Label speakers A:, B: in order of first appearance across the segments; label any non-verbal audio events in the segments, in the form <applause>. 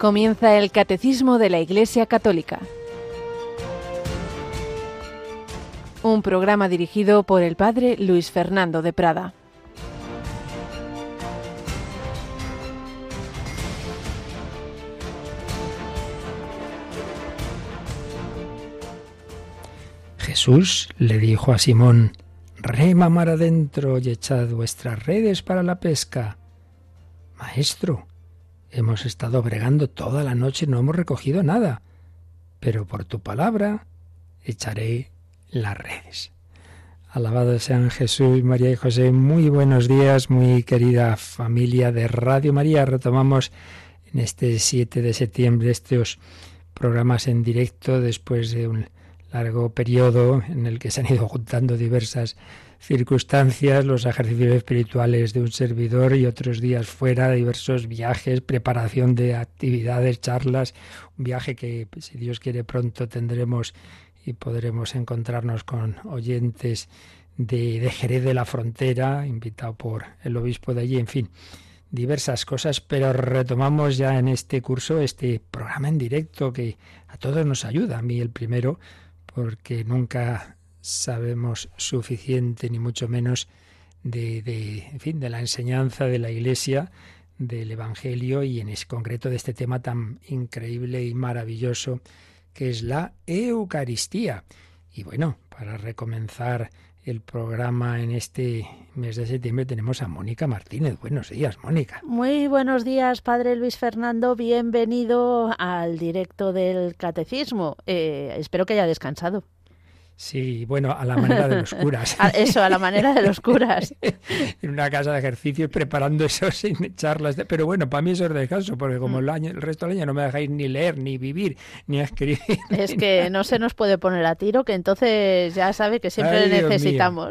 A: Comienza el Catecismo de la Iglesia Católica. Un programa dirigido por el Padre Luis Fernando de Prada.
B: Jesús le dijo a Simón, Rema mar adentro y echad vuestras redes para la pesca. Maestro, hemos estado bregando toda la noche y no hemos recogido nada, pero por tu palabra echaré las redes. Alabado sean Jesús, María y José. Muy buenos días, muy querida familia de Radio María. Retomamos en este 7 de septiembre estos programas en directo después de un largo periodo en el que se han ido juntando diversas circunstancias, los ejercicios espirituales de un servidor y otros días fuera, diversos viajes, preparación de actividades, charlas, un viaje que pues, si Dios quiere pronto tendremos y podremos encontrarnos con oyentes de, de Jerez de la Frontera, invitado por el obispo de allí, en fin, diversas cosas, pero retomamos ya en este curso este programa en directo que a todos nos ayuda, a mí el primero, porque nunca sabemos suficiente, ni mucho menos, de, en fin, de la enseñanza de la Iglesia, del Evangelio y en ese concreto de este tema tan increíble y maravilloso que es la Eucaristía. Y bueno, para recomenzar el programa en este mes de septiembre tenemos a Mónica Martínez. Buenos días, Mónica.
C: Muy buenos días, Padre Luis Fernando. Bienvenido al directo del Catecismo. Eh, espero que haya descansado.
B: Sí, bueno, a la manera de los curas. <laughs>
C: eso, a la manera de los curas. <laughs>
B: en una casa de ejercicios preparando eso sin charlas. Pero bueno, para mí eso es descanso, porque como
C: Mm.
B: el, año, el resto del año no me dejáis ni leer, ni vivir, ni escribir. <laughs>
C: Es que no se nos puede poner a tiro, que entonces ya sabe que siempre
B: Ay,
C: le
B: Dios mío.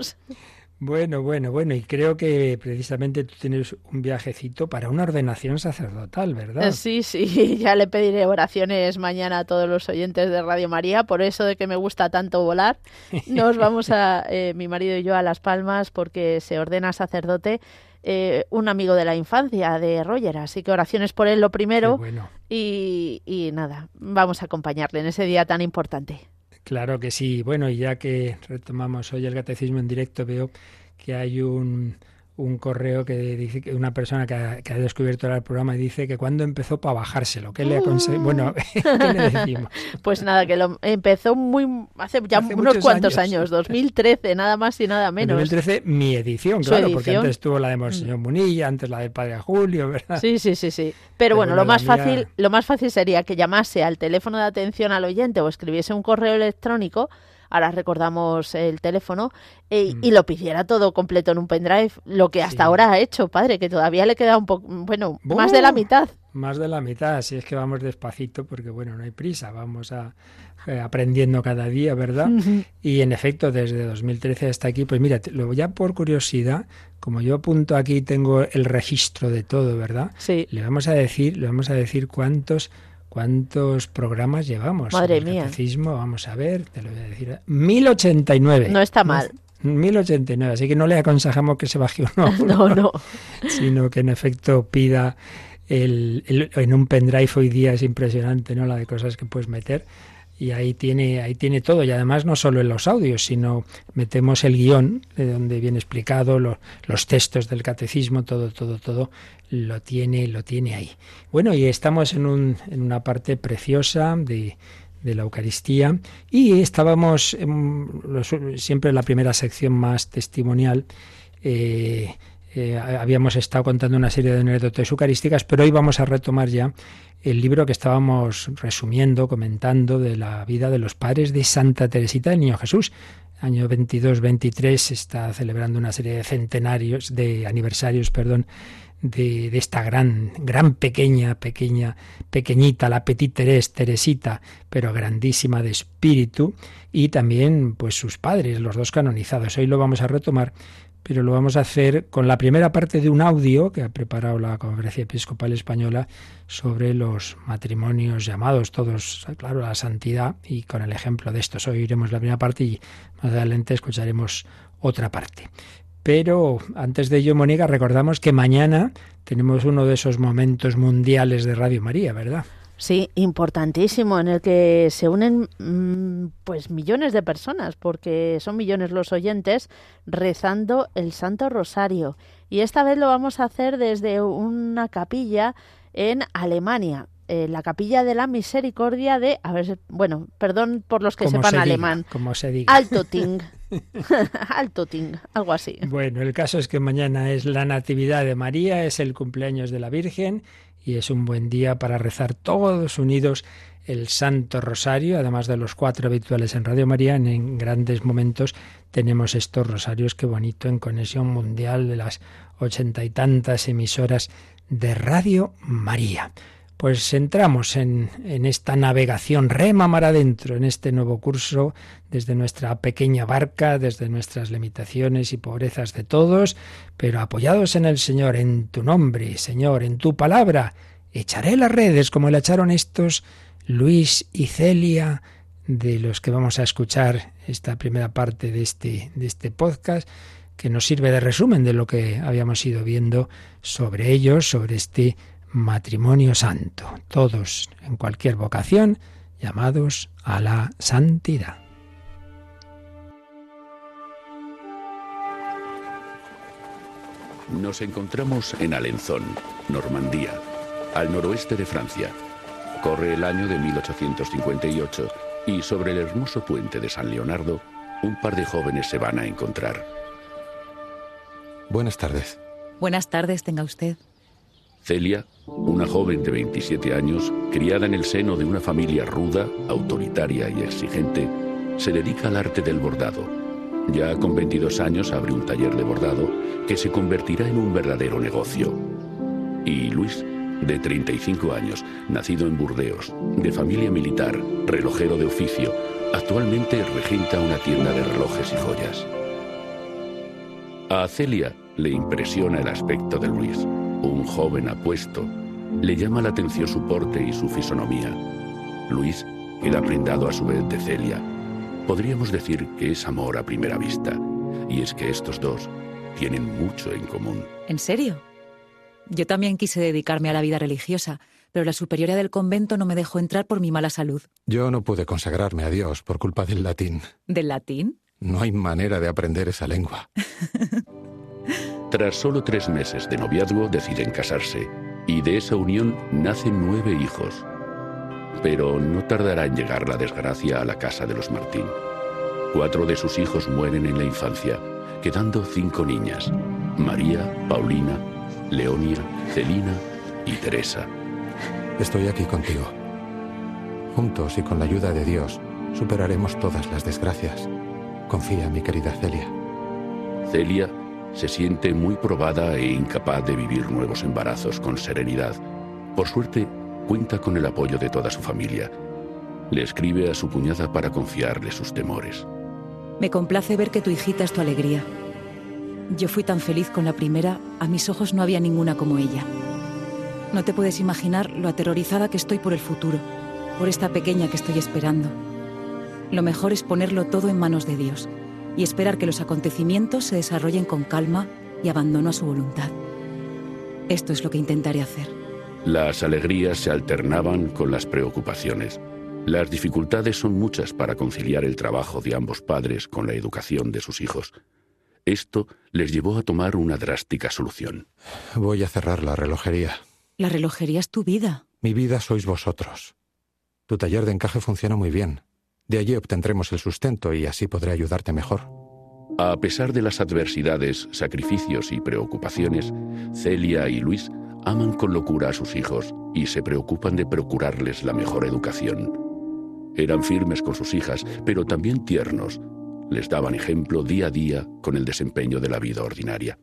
B: Bueno, bueno, bueno, y creo que precisamente tú tienes un viajecito para una ordenación sacerdotal, ¿verdad?
C: Sí, sí, <laughs> ya le pediré oraciones mañana a todos los oyentes de Radio María, por eso de que me gusta tanto volar. <laughs> Nos vamos a, eh, mi marido y yo, a Las Palmas porque se ordena sacerdote eh, un amigo de la infancia, de Roger, así que oraciones por él lo primero
B: bueno.
C: y, y nada, vamos a acompañarle en ese día tan importante.
B: Claro que sí. Bueno, y ya que retomamos hoy el catecismo en directo, veo que hay un, un correo que dice que una persona que ha, que ha descubierto el programa y dice que cuando empezó para bajárselo, ¿qué le aconse- Bueno, <laughs> ¿qué le decimos?
C: Pues nada, que lo empezó muy hace ya
B: Hace
C: unos cuantos
B: años.
C: años, 2013, nada más y nada
B: En
C: menos.
B: 2013 mi edición, claro, porque
C: edición. Mm.
B: antes tuvo la de Monseñor Munilla, antes la del Padre Julio, ¿verdad?
C: Sí, sí, sí, sí. Pero
B: Pero
C: bueno, lo más
B: mía-
C: fácil, lo más fácil sería que llamase al teléfono de atención al oyente o escribiese un correo electrónico. Ahora recordamos el teléfono e-
B: Mm.
C: y lo pidiera todo completo en un pendrive, lo que hasta
B: Sí.
C: ahora ha hecho, padre, que todavía le queda un poco, bueno, más de la mitad.
B: Más de la mitad, así es que vamos despacito, porque bueno, no hay prisa, vamos a, eh, aprendiendo cada día, ¿verdad? Y en efecto, desde 2013 hasta aquí, pues mira, lo ya por curiosidad, como yo apunto aquí, tengo el registro de todo, ¿verdad?
C: Sí.
B: Le vamos a decir, le vamos a decir cuántos cuántos programas llevamos.
C: Madre
B: El
C: mía.
B: Catecismo, vamos a ver, te lo voy a decir. 1089.
C: No está mal.
B: 1089, así que no le aconsejamos que se baje <laughs> uno
C: No, no.
B: sino que en efecto pida el, el- en un pendrive hoy día es impresionante, ¿no? La de cosas que puedes meter y ahí tiene ahí tiene todo y además no solo en los audios, sino metemos el guion de donde viene explicado lo- los textos del catecismo, todo todo todo lo tiene lo tiene ahí. Bueno, y estamos en un en una parte preciosa de de la Eucaristía y estábamos en los- siempre en la primera sección más testimonial eh, eh, habíamos estado contando una serie de anécdotas eucarísticas, pero hoy vamos a retomar ya el libro que estábamos resumiendo, comentando de la vida de los padres de Santa Teresita del Niño Jesús. Año 22-23 se está celebrando una serie de centenarios, de aniversarios, perdón, de, de esta gran, gran pequeña, pequeña, pequeñita, la Petit Terés, Teresita, pero grandísima de espíritu, y también pues sus padres, los dos canonizados. Hoy lo vamos a retomar, pero lo vamos a hacer con la primera parte de un audio que ha preparado la Conferencia Episcopal Española sobre los matrimonios llamados todos, claro, a la santidad y con el ejemplo de estos. Hoy iremos la primera parte y más adelante escucharemos otra parte. Pero antes de ello, Mónica, recordamos que mañana tenemos uno de esos momentos mundiales de Radio María, ¿verdad?
C: Sí, importantísimo, en el que se unen mm, pues millones de personas, porque son millones los oyentes rezando el Santo Rosario. Y esta vez lo vamos a hacer desde una capilla en Alemania. Eh, la capilla de la misericordia de, a ver, bueno, perdón por los que sepan alemán,
B: como se diga.
C: Altoting, <laughs> Altoting, algo así.
B: Bueno, el caso es que mañana es la Natividad de María, es el cumpleaños de la Virgen y es un buen día para rezar todos unidos el Santo Rosario, además de los cuatro habituales en Radio María, en grandes momentos tenemos estos rosarios, qué bonito, en conexión mundial de las ochenta y tantas emisoras de Radio María. Pues entramos en, en, esta navegación rema mar adentro, en este nuevo curso, desde nuestra pequeña barca, desde nuestras limitaciones y pobrezas de todos, pero apoyados en el Señor, en tu nombre, Señor, en tu palabra, echaré las redes como le echaron estos Luis y Celia, de los que vamos a escuchar esta primera parte de este, de este podcast, que nos sirve de resumen de lo que habíamos ido viendo sobre ellos, sobre este matrimonio santo, todos en cualquier vocación llamados a la santidad.
D: Nos encontramos en Alençon, Normandía, al noroeste de Francia. Corre el año de 1858 y sobre el hermoso puente de San Leonardo, un par de jóvenes se van a encontrar.
E: Buenas tardes.
F: Buenas tardes, tenga usted.
D: Celia, una joven de 27 años, criada en el seno de una familia ruda, autoritaria y exigente, se dedica al arte del bordado. Ya con 22 años abre un taller de bordado que se convertirá en un verdadero negocio. Y Luis, de 35 años, nacido en Burdeos, de familia militar, relojero de oficio, actualmente regenta una tienda de relojes y joyas. A Celia le impresiona el aspecto de Luis un joven apuesto, le llama la atención su porte y su fisonomía. Luis queda prendado a su vez de Celia. Podríamos decir que es amor a primera vista, y es que estos dos tienen mucho en común.
F: ¿En serio? Yo también quise dedicarme a la vida religiosa, pero la superiora del convento no me dejó entrar por mi mala salud.
E: Yo no pude consagrarme a Dios por culpa del latín.
F: ¿Del latín?
E: No hay manera de aprender esa lengua. <laughs>
D: Tras solo tres meses de noviazgo deciden casarse y de esa unión nacen nueve hijos. Pero no tardará en llegar la desgracia a la casa de los Martín. Cuatro de sus hijos mueren en la infancia, quedando cinco niñas, María, Paulina, Leonia, Celina y Teresa.
E: Estoy aquí contigo. Juntos y con la ayuda de Dios superaremos todas las desgracias. Confía, mi querida Celia.
D: Celia se siente muy probada e incapaz de vivir nuevos embarazos con serenidad. Por suerte, cuenta con el apoyo de toda su familia. Le escribe a su cuñada para confiarle sus temores.
F: Me complace ver que tu hijita es tu alegría. Yo fui tan feliz con la primera, a mis ojos no había ninguna como ella. No te puedes imaginar lo aterrorizada que estoy por el futuro, por esta pequeña que estoy esperando. Lo mejor es ponerlo todo en manos de Dios y esperar que los acontecimientos se desarrollen con calma y abandono a su voluntad. Esto es lo que intentaré hacer.
D: Las alegrías se alternaban con las preocupaciones. Las dificultades son muchas para conciliar el trabajo de ambos padres con la educación de sus hijos. Esto les llevó a tomar una drástica solución.
E: Voy a cerrar la relojería.
F: La relojería es tu vida.
E: Mi vida sois vosotros. Tu taller de encaje funciona muy bien. De allí obtendremos el sustento y así podré ayudarte mejor.
D: A pesar de las adversidades, sacrificios y preocupaciones, Celia y Luis aman con locura a sus hijos y se preocupan de procurarles la mejor educación. Eran firmes con sus hijas, pero también tiernos. Les daban ejemplo día a día con el desempeño de la vida ordinaria.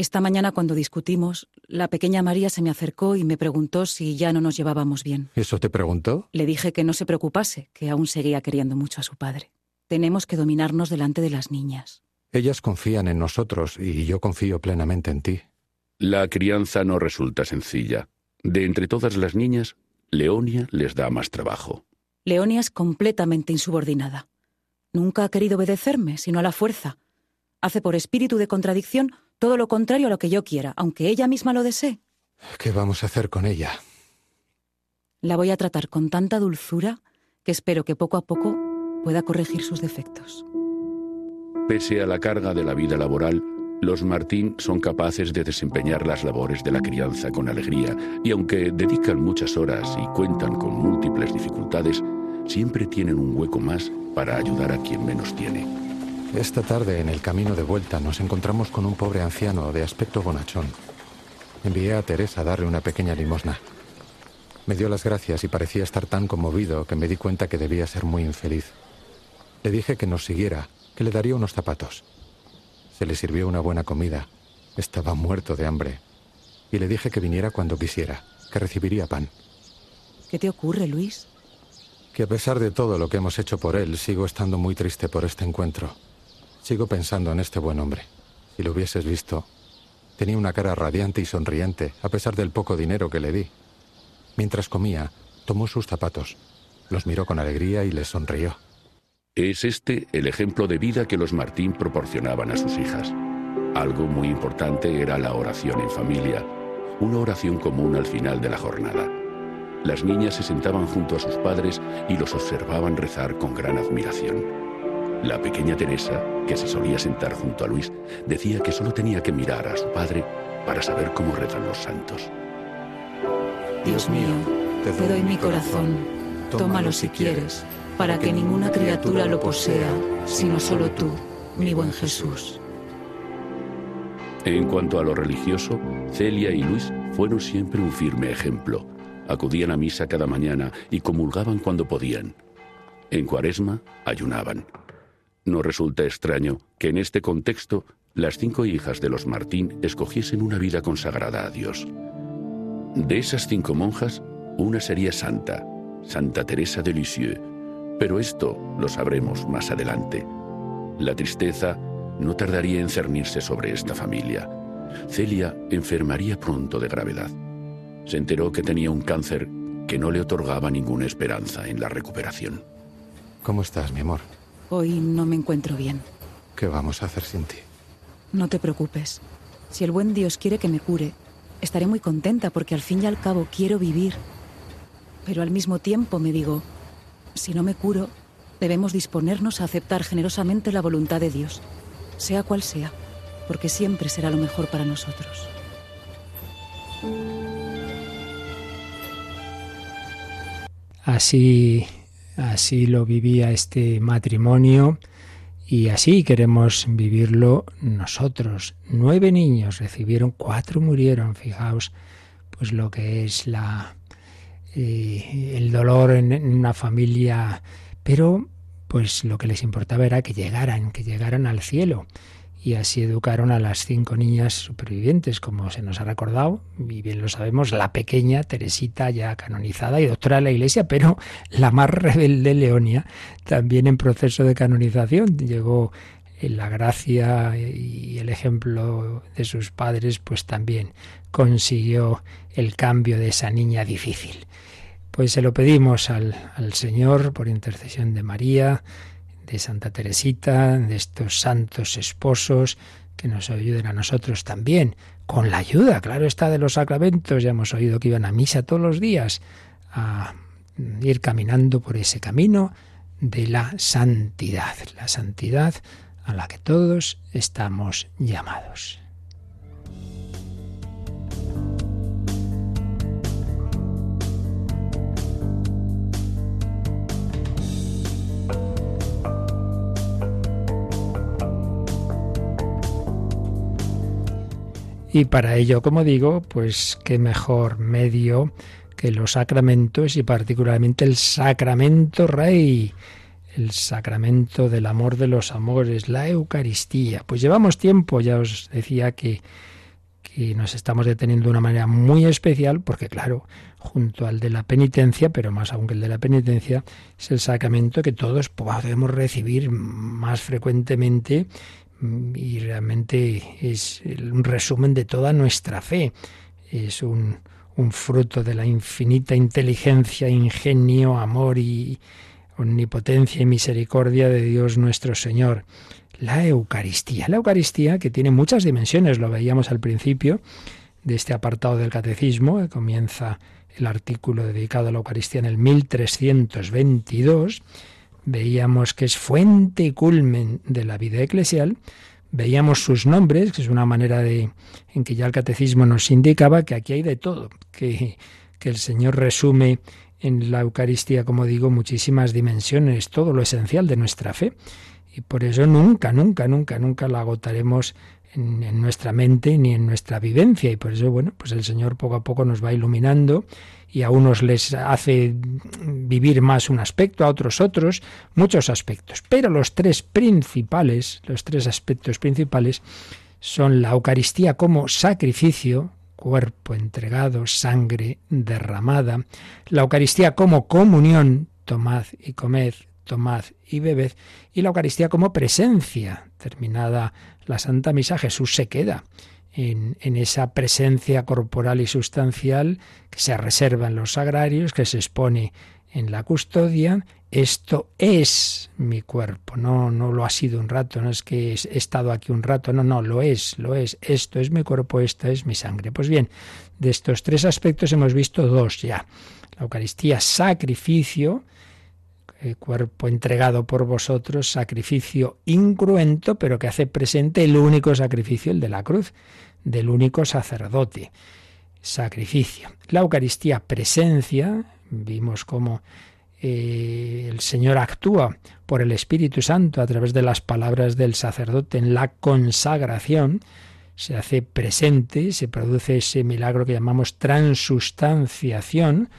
F: Esta mañana cuando discutimos, la pequeña María se me acercó y me preguntó si ya no nos llevábamos bien.
E: ¿Eso te preguntó?
F: Le dije que no se preocupase, que aún seguía queriendo mucho a su padre. Tenemos que dominarnos delante de las niñas.
E: Ellas confían en nosotros y yo confío plenamente en ti.
D: La crianza no resulta sencilla. De entre todas las niñas, Leonia les da más trabajo.
F: Leonia es completamente insubordinada. Nunca ha querido obedecerme, sino a la fuerza. Hace por espíritu de contradicción todo lo contrario a lo que yo quiera, aunque ella misma lo desee.
E: ¿Qué vamos a hacer con ella?
F: La voy a tratar con tanta dulzura que espero que poco a poco pueda corregir sus defectos.
D: Pese a la carga de la vida laboral, los Martín son capaces de desempeñar las labores de la crianza con alegría y aunque dedican muchas horas y cuentan con múltiples dificultades, siempre tienen un hueco más para ayudar a quien menos tiene.
E: Esta tarde, en el camino de vuelta, nos encontramos con un pobre anciano de aspecto bonachón. Envié a Teresa a darle una pequeña limosna. Me dio las gracias y parecía estar tan conmovido que me di cuenta que debía ser muy infeliz. Le dije que nos siguiera, que le daría unos zapatos. Se le sirvió una buena comida. Estaba muerto de hambre. Y le dije que viniera cuando quisiera, que recibiría pan.
F: ¿Qué te ocurre, Luis?
E: Que a pesar de todo lo que hemos hecho por él, sigo estando muy triste por este encuentro. Sigo pensando en este buen hombre. Si lo hubieses visto, tenía una cara radiante y sonriente, a pesar del poco dinero que le di. Mientras comía, tomó sus zapatos, los miró con alegría y les sonrió.
D: Es este el ejemplo de vida que los Martín proporcionaban a sus hijas. Algo muy importante era la oración en familia, una oración común al final de la jornada. Las niñas se sentaban junto a sus padres y los observaban rezar con gran admiración. La pequeña Teresa, que se solía sentar junto a Luis, decía que solo tenía que mirar a su padre para saber cómo rezan los santos.
F: Dios mío, te doy mi corazón, tómalo si quieres para que ninguna criatura lo posea, sino solo tú, mi buen Jesús.
D: En cuanto a lo religioso, Celia y Luis fueron siempre un firme ejemplo. Acudían a misa cada mañana y comulgaban cuando podían. En cuaresma ayunaban. No resulta extraño que en este contexto las cinco hijas de los Martín escogiesen una vida consagrada a Dios. De esas cinco monjas, una sería santa, Santa Teresa de Lisieux, pero esto lo sabremos más adelante. La tristeza no tardaría en cernirse sobre esta familia. Celia enfermaría pronto de gravedad. Se enteró que tenía un cáncer que no le otorgaba ninguna esperanza en la recuperación.
E: ¿Cómo estás, mi amor?
F: Hoy no me encuentro bien.
E: ¿Qué vamos a hacer sin ti?
F: No te preocupes. Si el buen Dios quiere que me cure, estaré muy contenta porque al fin y al cabo quiero vivir. Pero al mismo tiempo me digo, si no me curo, debemos disponernos a aceptar generosamente la voluntad de Dios, sea cual sea, porque siempre será lo mejor para nosotros.
B: Así, así lo vivía este matrimonio y así queremos vivirlo nosotros. Nueve niños recibieron, cuatro murieron. Fijaos, pues lo que es la, eh, el dolor en, una familia, pero pues lo que les importaba era que llegaran, que llegaran al cielo. Y así educaron a las cinco niñas supervivientes, como se nos ha recordado, y bien lo sabemos, la pequeña Teresita ya canonizada y doctora de la Iglesia, pero la más rebelde Leonia, también en proceso de canonización. Llegó en la gracia y el ejemplo de sus padres, pues también consiguió el cambio de esa niña difícil. Pues se lo pedimos al, al Señor por intercesión de María, de Santa Teresita, de estos santos esposos, que nos ayuden a nosotros también, con la ayuda, claro está, de los sacramentos. Ya hemos oído que iban a misa todos los días, a ir caminando por ese camino de la santidad, la santidad a la que todos estamos llamados. Y para ello, como digo, pues qué mejor medio que los sacramentos y particularmente el sacramento rey, el sacramento del amor de los amores, la Eucaristía. Pues llevamos tiempo, ya os decía que, que nos estamos deteniendo de una manera muy especial, porque claro, junto al de la penitencia, pero más aún que el de la penitencia, es el sacramento que todos podemos recibir más frecuentemente y realmente es un resumen de toda nuestra fe. Es un, un fruto de la infinita inteligencia, ingenio, amor y omnipotencia y misericordia de Dios nuestro Señor. La Eucaristía. La Eucaristía que tiene muchas dimensiones, lo veíamos al principio de este apartado del catecismo, que comienza el artículo dedicado a la Eucaristía en el 1322, veíamos que es fuente y culmen de la vida eclesial, veíamos sus nombres, que es una manera de en que ya el catecismo nos indicaba que aquí hay de todo, que, que el Señor resume en la Eucaristía, como digo, muchísimas dimensiones, todo lo esencial de nuestra fe. Y por eso nunca, nunca, nunca, nunca la agotaremos en, nuestra mente ni en nuestra vivencia. Y por eso, bueno, pues el Señor poco a poco nos va iluminando y a unos les hace vivir más un aspecto, a otros otros, muchos aspectos. Pero los tres principales, los tres aspectos principales son la Eucaristía como sacrificio, cuerpo entregado, sangre derramada, la Eucaristía como comunión, tomad y comed, tomad y bebed, y la Eucaristía como presencia. Terminada la Santa Misa, Jesús se queda en, esa presencia corporal y sustancial que se reserva en los sagrarios, que se expone en la custodia. Esto es mi cuerpo, no, no lo ha sido un rato, no es que he estado aquí un rato, no, no, lo es, lo es. Esto es mi cuerpo, esta es mi sangre. Pues bien, de estos tres aspectos hemos visto dos ya. La Eucaristía, sacrificio, el cuerpo entregado por vosotros, sacrificio incruento, pero que hace presente el único sacrificio, el de la cruz, del único sacerdote. Sacrificio. La Eucaristía, presencia, vimos cómo eh, el Señor actúa por el Espíritu Santo a través de las palabras del sacerdote en la consagración, se hace presente, se produce ese milagro que llamamos transustanciación,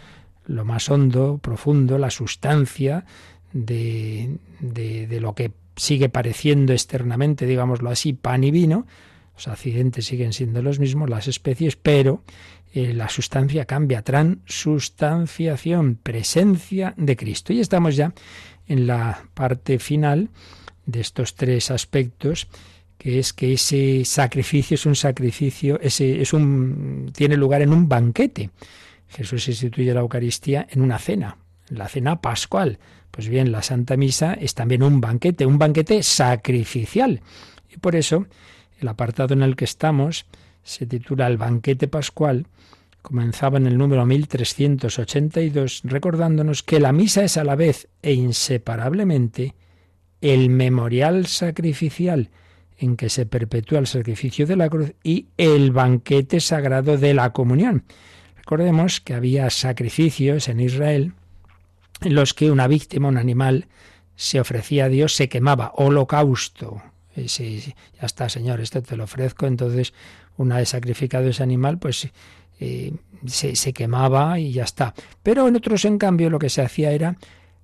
B: lo más hondo, profundo, la sustancia de, de, lo que sigue pareciendo externamente, digámoslo así, pan y vino. Los accidentes siguen siendo los mismos, las especies, pero eh, la sustancia cambia. Transustanciación, presencia de Cristo. Y estamos ya en la parte final de estos tres aspectos que es que ese sacrificio es un sacrificio, ese es un tiene lugar en un banquete. Jesús instituye la Eucaristía en una cena, la cena pascual. Pues bien, la Santa Misa es también un banquete, un banquete sacrificial. Y por eso el apartado en el que estamos se titula El banquete pascual. Comenzaba en el número 1382 recordándonos que la misa es a la vez e inseparablemente el memorial sacrificial en que se perpetúa el sacrificio de la cruz y el banquete sagrado de la comunión. Recordemos que había sacrificios en Israel en los que una víctima, un animal, se ofrecía a Dios, se quemaba, holocausto. Sí, ya está, Señor, esto te lo ofrezco. Entonces, una vez sacrificado ese animal, pues eh, se, quemaba y ya está. Pero en otros, en cambio, lo que se hacía era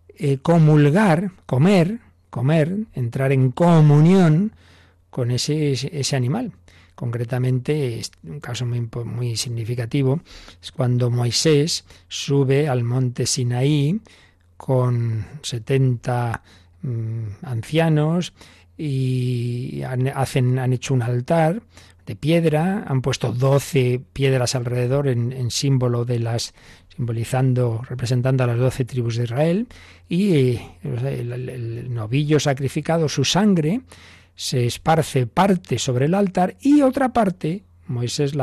B: eh, comulgar, comer, comer, entrar en comunión con ese, ese animal. Concretamente, un caso muy, muy significativo es cuando Moisés sube al monte Sinaí con 70 mm, ancianos y han, hacen, han hecho un altar de piedra, han puesto 12 piedras alrededor en, símbolo de las simbolizando, representando a las doce tribus de Israel, y eh, el, novillo sacrificado, su sangre, se esparce parte sobre el altar y otra parte, Moisés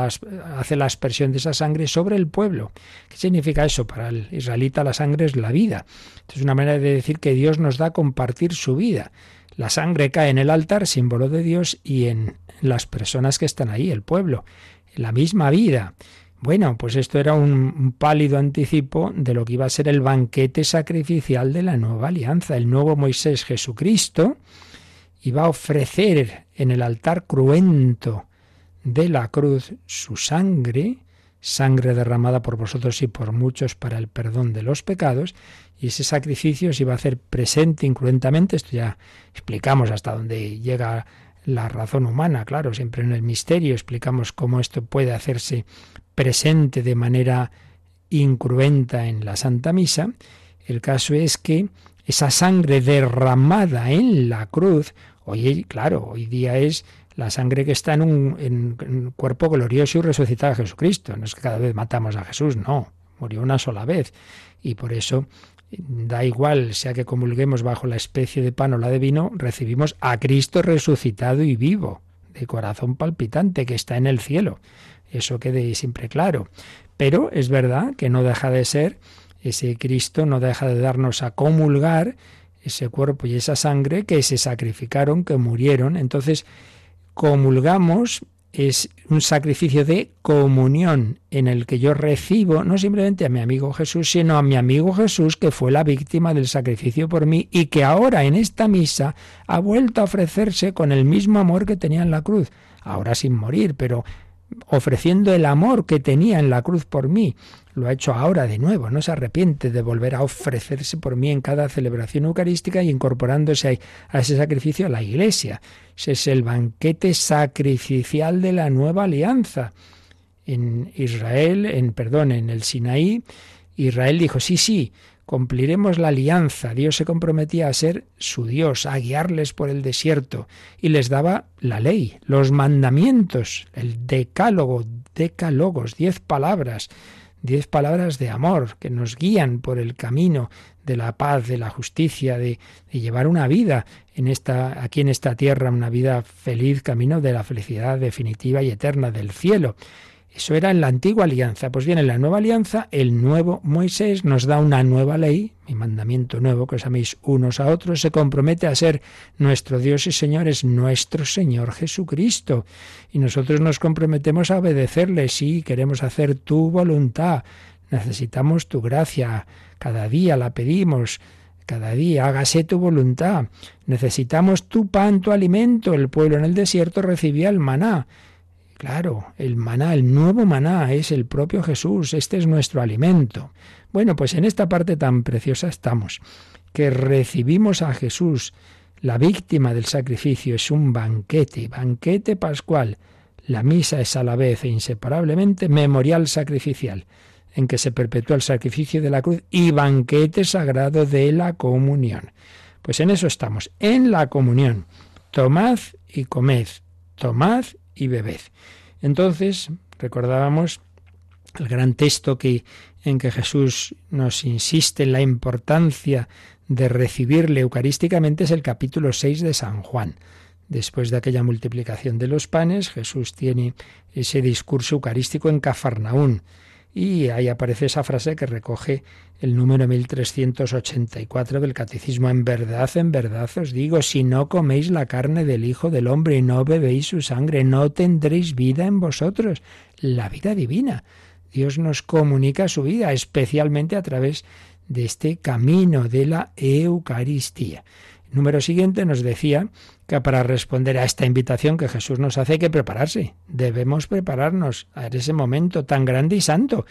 B: hace la aspersión de esa sangre sobre el pueblo. ¿Qué significa eso? Para el israelita la sangre es la vida. Es una manera de decir que Dios nos da a compartir su vida. La sangre cae en el altar, símbolo de Dios, y en las personas que están ahí, el pueblo. La misma vida. Bueno, pues esto era un, pálido anticipo de lo que iba a ser el banquete sacrificial de la nueva alianza, el nuevo Moisés Jesucristo, y va a ofrecer en el altar cruento de la cruz su sangre, sangre derramada por vosotros y por muchos para el perdón de los pecados, y ese sacrificio se iba a hacer presente incruentamente, esto ya explicamos hasta dónde llega la razón humana, claro, siempre en el misterio explicamos cómo esto puede hacerse presente de manera incruenta en la Santa Misa. El caso es que esa sangre derramada en la cruz Hoy, claro, hoy día es la sangre que está en un, cuerpo glorioso y resucitado de Jesucristo. No es que cada vez matamos a Jesús, no, murió una sola vez. Y por eso da igual, sea que comulguemos bajo la especie de pan o la de vino, recibimos a Cristo resucitado y vivo, de corazón palpitante, que está en el cielo. Eso quede siempre claro. Pero es verdad que no deja de ser ese Cristo, no deja de darnos a comulgar ese cuerpo y esa sangre que se sacrificaron, que murieron. Entonces, comulgamos es un sacrificio de comunión en el que yo recibo no simplemente a mi amigo Jesús, sino a mi amigo Jesús que fue la víctima del sacrificio por mí y que ahora en esta misa ha vuelto a ofrecerse con el mismo amor que tenía en la cruz, ahora sin morir, pero ofreciendo el amor que tenía en la cruz por mí. Lo ha hecho ahora de nuevo, no se arrepiente de volver a ofrecerse por mí en cada celebración eucarística y incorporándose a ese sacrificio a la iglesia. Ese es el banquete sacrificial de la nueva alianza. En Israel, en perdón, en el Sinaí, Israel dijo, sí, sí, cumpliremos la alianza. Dios se comprometía a ser su Dios, a guiarles por el desierto y les daba la ley, los mandamientos, el decálogo, decálogos, diez palabras, diez palabras de amor que nos guían por el camino de la paz, de la justicia, de, llevar una vida en esta, aquí en esta tierra, una vida feliz, camino de la felicidad definitiva y eterna del cielo. Eso era en la antigua alianza. Pues bien, en la nueva alianza, el nuevo Moisés nos da una nueva ley, mi mandamiento nuevo, que os améis unos a otros, se compromete a ser nuestro Dios y Señor, es nuestro Señor Jesucristo. Y nosotros nos comprometemos a obedecerle, sí, queremos hacer tu voluntad, necesitamos tu gracia, cada día la pedimos, cada día, hágase tu voluntad. Necesitamos tu pan, tu alimento. El pueblo en el desierto recibía el maná. Claro, el maná, el nuevo maná es el propio Jesús, este es nuestro alimento. Bueno, pues en esta parte tan preciosa estamos, que recibimos a Jesús, la víctima del sacrificio, es un banquete, banquete pascual. La misa es a la vez e inseparablemente memorial sacrificial, en que se perpetúa el sacrificio de la cruz y banquete sagrado de la comunión. Pues en eso estamos, en la comunión. Tomad y comed, tomad y bebed. Entonces, recordábamos el gran texto que, en que Jesús nos insiste en la importancia de recibirle eucarísticamente es el capítulo 6 de San Juan. Después de aquella multiplicación de los panes, Jesús tiene ese discurso eucarístico en Cafarnaún. Y ahí aparece esa frase que recoge el número 1384 del Catecismo. En verdad, en verdad os digo, si no coméis la carne del Hijo del Hombre y no bebéis su sangre, no tendréis vida en vosotros, la vida divina. Dios nos comunica su vida, especialmente a través de este camino de la Eucaristía. Número siguiente nos decía que para responder a esta invitación que Jesús nos hace hay que prepararse. Debemos prepararnos a ese momento tan grande y santo.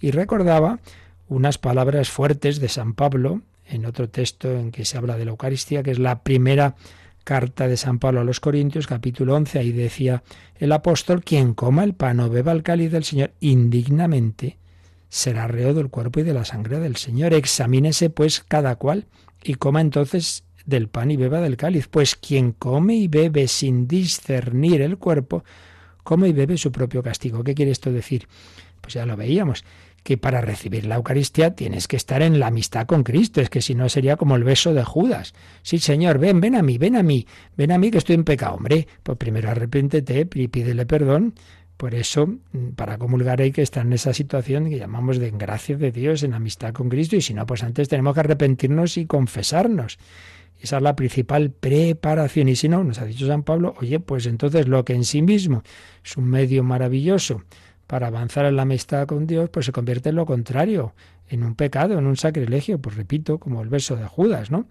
B: Y recordaba unas palabras fuertes de San Pablo en otro texto en que se habla de la Eucaristía, que es la primera carta de San Pablo a los Corintios, capítulo 11, ahí decía el apóstol, quien coma el pan o beba el cáliz del Señor indignamente, será reo del cuerpo y de la sangre del Señor. Examínese pues cada cual y coma entonces del pan y beba del cáliz, pues quien come y bebe sin discernir el cuerpo, come y bebe su propio castigo. ¿Qué quiere esto decir? Pues ya lo veíamos, que para recibir la Eucaristía tienes que estar en la amistad con Cristo, es que si no sería como el beso de Judas. Sí, Señor, ven, ven a mí, ven a mí, ven a mí que estoy en pecado. Hombre, pues primero arrepéntete y pídele perdón. Por eso, para comulgar hay que estar en esa situación que llamamos de gracia de Dios, en amistad con Cristo, y si no, pues antes tenemos que arrepentirnos y confesarnos. Esa es la principal preparación. Y si no, nos ha dicho San Pablo, oye, pues entonces lo que en sí mismo es un medio maravilloso para avanzar en la amistad con Dios, pues se convierte en lo contrario, en un pecado, en un sacrilegio, pues repito, como el verso de Judas, ¿no?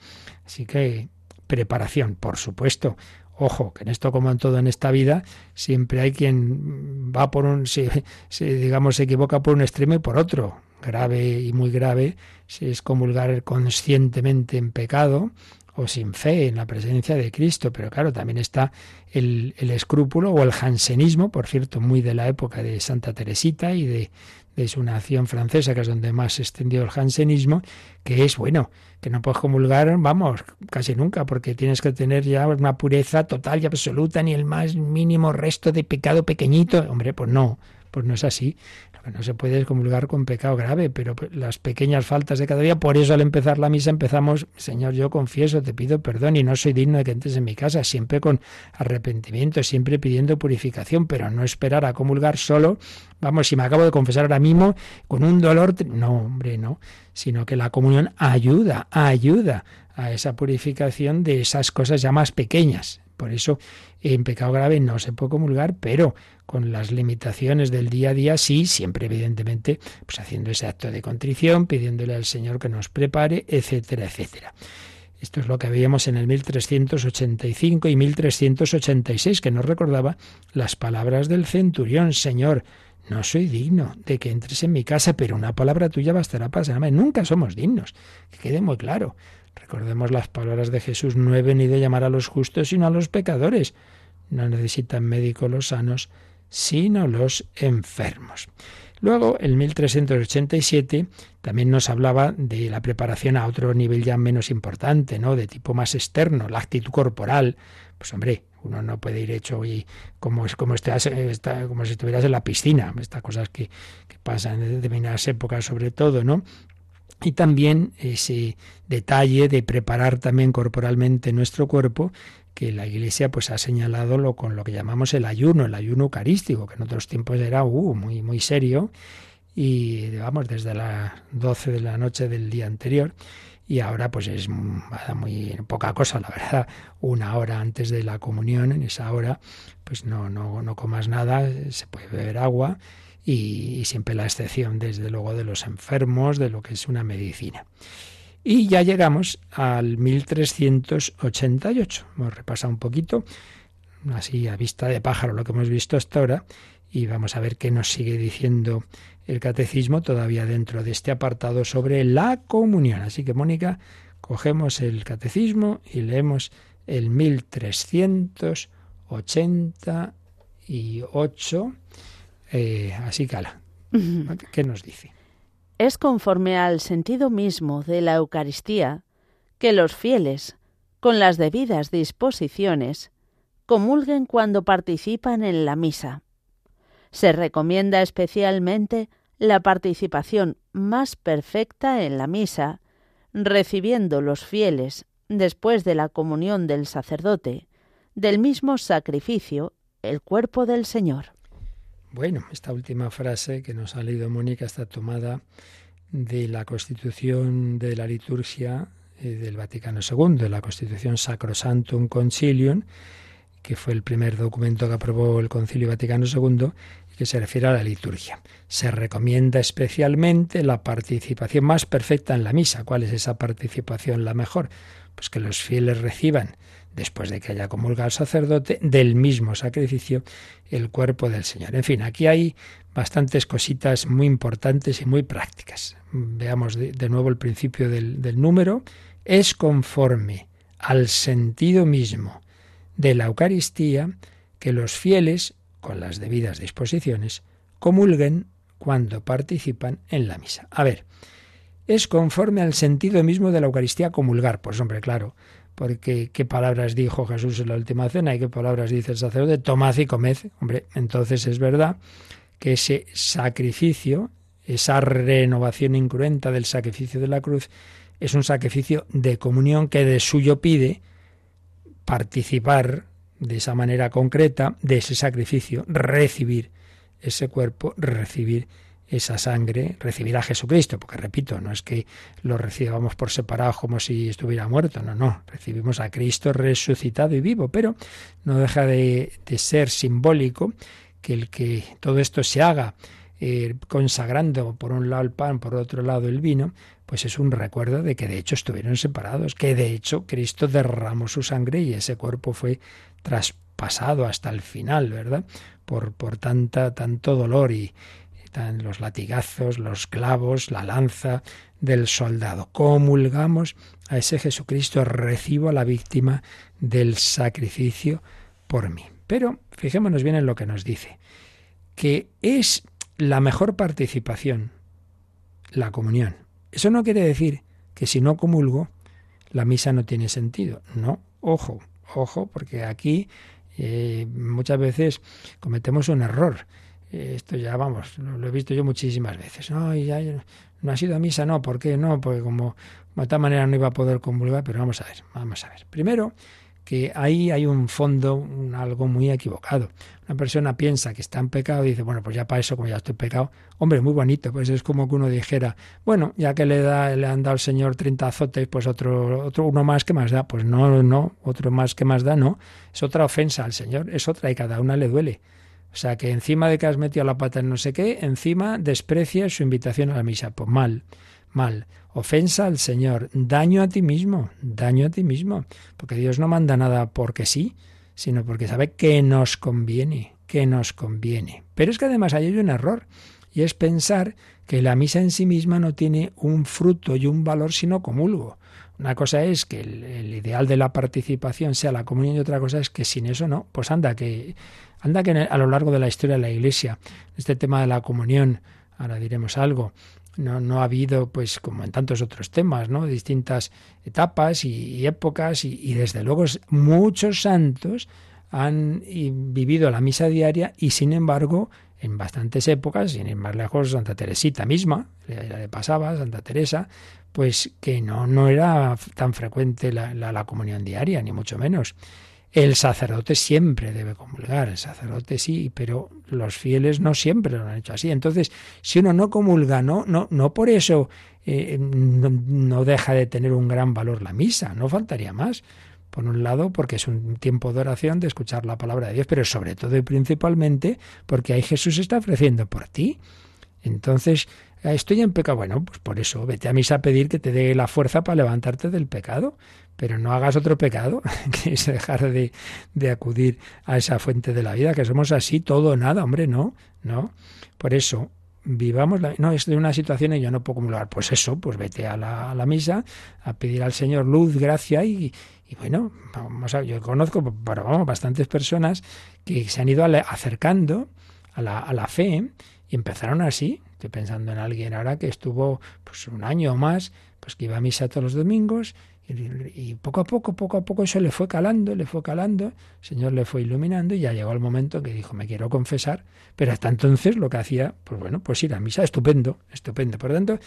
B: Así que preparación, por supuesto. Ojo, que en esto como en todo en esta vida, siempre hay quien va por un, se, digamos, se equivoca por un extremo y por otro. Grave y muy grave, si es comulgar conscientemente en pecado, o sin fe en la presencia de Cristo. Pero claro, también está el, el escrúpulo o el jansenismo, por cierto, muy de la época de Santa Teresita y de, de su nación francesa, que es donde más se extendió el jansenismo, que es, bueno, que no puedes comulgar, vamos, casi nunca, porque tienes que tener ya una pureza total y absoluta, ni el más mínimo resto de pecado pequeñito. Hombre, pues no, Pues no es así. Lo que no se puede es comulgar con pecado grave, pero las pequeñas faltas de cada día, por eso al empezar la misa empezamos, Señor, yo confieso, te pido perdón y no soy digno de que entres en mi casa, siempre con arrepentimiento, siempre pidiendo purificación, pero no esperar a comulgar solo, vamos, si me acabo de confesar ahora mismo, con un dolor, no, hombre, no, sino que la comunión ayuda, ayuda a esa purificación de esas cosas ya más pequeñas. Por eso en pecado grave no se puede comulgar, pero con las limitaciones del día a día sí, siempre evidentemente, pues haciendo ese acto de contrición, pidiéndole al Señor que nos prepare, etcétera, etcétera. Esto es lo que veíamos en el 1385 y 1386, que nos recordaba las palabras del centurión, Señor, no soy digno de que entres en mi casa, pero una palabra tuya bastará para sanarme. Nunca somos dignos, que quede muy claro. Recordemos las palabras de Jesús, no he venido a llamar a los justos, sino a los pecadores. No necesitan médicos los sanos, sino los enfermos. Luego, en 1387, también nos hablaba de la preparación a otro nivel ya menos importante, ¿no? De tipo más externo, la actitud corporal. Pues hombre, uno no puede ir hecho y como es como estás, como si estuvieras en la piscina, estas cosas que, que pasan en determinadas épocas sobre todo, ¿no? Y también ese detalle de preparar también corporalmente nuestro cuerpo que la Iglesia pues ha señalado lo, con lo que llamamos el ayuno, el ayuno eucarístico, que en otros tiempos era uh, muy muy serio. Y vamos desde las 12 de la noche del día anterior. Y ahora pues es muy poca cosa, la verdad, una hora antes de la comunión, en esa hora pues no no no comas nada, se puede beber agua y, siempre la excepción, desde luego, de los enfermos, de lo que es una medicina. Y ya llegamos al 1388. Hemos repasado un poquito, así a vista de pájaro, lo que hemos visto hasta ahora, y vamos a ver qué nos sigue diciendo el catecismo todavía dentro de este apartado sobre la comunión. Así que, Mónica, cogemos el catecismo y leemos el 1388 eh, así cala. ¿Qué nos dice?
C: Es conforme al sentido mismo de la Eucaristía que los fieles, con las debidas disposiciones, comulguen cuando participan en la misa. Se recomienda especialmente la participación más perfecta en la misa, recibiendo los fieles, después de la comunión del sacerdote, del mismo sacrificio, el cuerpo del Señor.
B: Bueno, esta última frase que nos ha leído Mónica está tomada de la Constitución de la Liturgia eh, del Vaticano II, la Constitución Sacrosantum Concilium, que fue el primer documento que aprobó el Concilio Vaticano II y que se refiere a la liturgia. Se recomienda especialmente la participación más perfecta en la misa. ¿Cuál es esa participación la mejor? Pues que los fieles reciban después de que haya comulgado el sacerdote, del mismo sacrificio el cuerpo del Señor. En fin, aquí hay bastantes cositas muy importantes y muy prácticas. Veamos de, nuevo el principio del, del número. Es conforme al sentido mismo de la Eucaristía que los fieles, con las debidas disposiciones, comulguen cuando participan en la misa. A ver, es conforme al sentido mismo de la Eucaristía comulgar. Pues hombre, claro, porque qué palabras dijo Jesús en la última cena y qué palabras dice el sacerdote, tomad y comed. Hombre, entonces es verdad que ese sacrificio, esa renovación incruenta del sacrificio de la cruz, es un sacrificio de comunión que de suyo pide participar de esa manera concreta de ese sacrificio, recibir ese cuerpo, recibir esa sangre, recibir a Jesucristo, porque repito, no es que lo recibamos por separado como si estuviera muerto, no, no, recibimos a Cristo resucitado y vivo, pero no deja de, ser simbólico que el que todo esto se haga eh, consagrando por un lado el pan, por otro lado el vino, pues es un recuerdo de que de hecho estuvieron separados, que de hecho Cristo derramó su sangre y ese cuerpo fue traspasado hasta el final, ¿verdad? Por, por tanta, tanto dolor y, los latigazos, los clavos, la lanza del soldado. Comulgamos a ese Jesucristo, recibo a la víctima del sacrificio por mí. Pero fijémonos bien en lo que nos dice, que es la mejor participación, la comunión. Eso no quiere decir que si no comulgo, la misa no tiene sentido. No, ojo, ojo, porque aquí eh, muchas veces cometemos un error esto ya, vamos, lo, he visto yo muchísimas veces. No, y ya, no ha sido a misa, no, ¿por qué? No, porque como de tal manera no iba a poder comulgar, pero vamos a ver, vamos a ver. Primero, que ahí hay un fondo, un, algo muy equivocado. Una persona piensa que está en pecado y dice, bueno, pues ya para eso, como ya estoy pecado, hombre, muy bonito, pues es como que uno dijera, bueno, ya que le, da, le han dado al Señor 30 azotes, pues otro, otro, uno más que más da, pues no, no, otro más que más da, no, es otra ofensa al Señor, es otra y cada una le duele. O sea, que encima de que has metido la pata en no sé qué, encima desprecia su invitación a la misa, pues mal mal. Ofensa al Señor, daño a ti mismo, daño a ti mismo, porque Dios no manda nada porque sí, sino porque sabe que nos conviene, que nos conviene. Pero es que además hay un error, y es pensar que la misa en sí misma no tiene un fruto y un valor sino comulgo. Una cosa es que el, ideal de la participación sea la comunión y otra cosa es que sin eso no. Pues anda que anda que a lo largo de la historia de la Iglesia este tema de la comunión, ahora diremos algo, no, no ha habido, pues como en tantos otros temas, ¿no? distintas etapas y, épocas y, desde luego muchos santos han vivido la misa diaria y sin embargo en bastantes épocas, sin ir más lejos, Santa Teresita misma, ya le pasaba, Santa Teresa, pues que no, no era tan frecuente la, la comunión diaria, ni mucho menos. El sacerdote siempre debe comulgar, el sacerdote sí, pero los fieles no siempre lo han hecho así. Entonces, si uno no comulga, no, no, no por eso eh, no, deja de tener un gran valor la misa, no faltaría más. Por un lado, porque es un tiempo de oración, de escuchar la palabra de Dios, pero sobre todo y principalmente porque ahí Jesús está ofreciendo por ti. Entonces, estoy en pecado. Bueno, pues por eso, vete a misa a pedir que te dé la fuerza para levantarte del pecado pero no hagas otro pecado, <laughs> que es dejar de, de, acudir a esa fuente de la vida, que somos así, todo o nada, hombre, no, no. Por eso, vivamos, la, no, es de una situación y yo no puedo acumular, pues eso, pues vete a la, la misa, a pedir al Señor luz, gracia y, y bueno, vamos a, yo conozco pero vamos, bastantes personas que se han ido acercando a la, a la fe y empezaron así. Estoy pensando en alguien ahora que estuvo pues un año o más, pues que iba a misa todos los domingos y poco a poco, poco a poco eso le fue calando, le fue calando, el Señor le fue iluminando y ya llegó el momento que dijo, me quiero confesar, pero hasta entonces lo que hacía, pues bueno, pues ir a misa, estupendo, estupendo. Por lo tanto,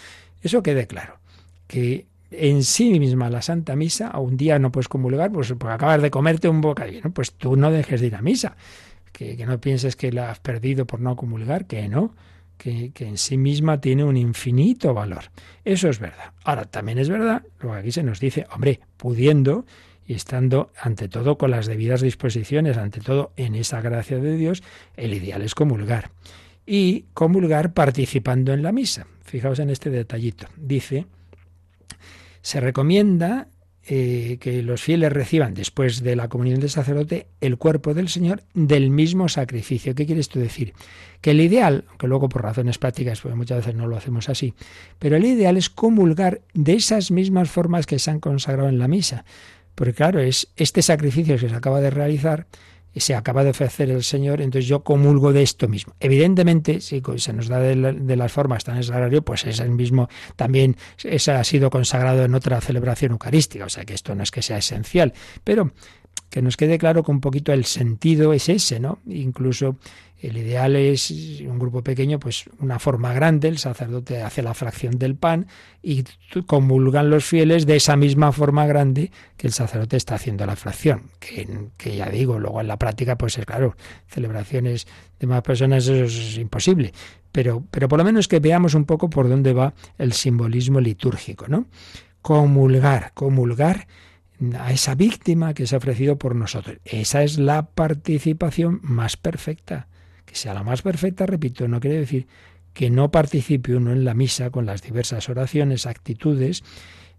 B: eso quede claro, que en sí misma la Santa Misa, a un día no puedes comulgar, pues porque acabas de comerte un bocadillo, pues tú no dejes de ir a misa, que, que no pienses que la has perdido por no comulgar, que no, que, en sí misma tiene un infinito valor. Eso es verdad. Ahora, también es verdad, lo que aquí se nos dice, hombre, pudiendo y estando ante todo con las debidas disposiciones, ante todo en esa gracia de Dios, el ideal es comulgar. Y comulgar participando en la misa. Fijaos en este detallito. Dice, se recomienda eh, que los fieles reciban después de la comunión del sacerdote el cuerpo del Señor del mismo sacrificio. ¿Qué quieres tú decir? Que el ideal, aunque luego por razones prácticas, pues muchas veces no lo hacemos así, pero el ideal es comulgar de esas mismas formas que se han consagrado en la misa. Porque claro, es este sacrificio que se acaba de realizar se acaba de ofrecer el Señor, entonces yo comulgo de esto mismo. Evidentemente, si se nos da de, las formas tan pues es el mismo, también ese ha sido consagrado en otra celebración eucarística, o sea que esto no es que sea esencial, pero que nos quede claro que un poquito el sentido es ese, ¿no? Incluso el ideal es un grupo pequeño, pues una forma grande, el sacerdote hace la fracción del pan y comulgan los fieles de esa misma forma grande que el sacerdote está haciendo la fracción. Que, ya digo, luego en la práctica, pues es claro, celebraciones de más personas eso es imposible. Pero, pero por lo menos que veamos un poco por dónde va el simbolismo litúrgico, ¿no? Comulgar, comulgar a esa víctima que se ha ofrecido por nosotros. Esa es la participación más perfecta que sea la más perfecta, repito, no quiere decir que no participe uno en la misa con las diversas oraciones, actitudes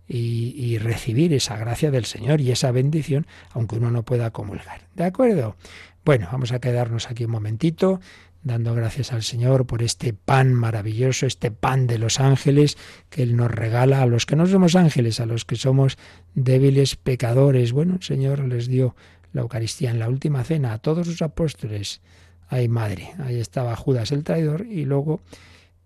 B: y, recibir esa gracia del Señor y esa bendición, aunque uno no pueda comulgar. ¿De acuerdo? Bueno, vamos a quedarnos aquí un momentito dando gracias al Señor por este pan maravilloso, este pan de los ángeles que Él nos regala a los que no somos ángeles, a los que somos débiles pecadores. Bueno, el Señor les dio la Eucaristía en la última cena a todos sus apóstoles ay madre, ahí estaba Judas el traidor y luego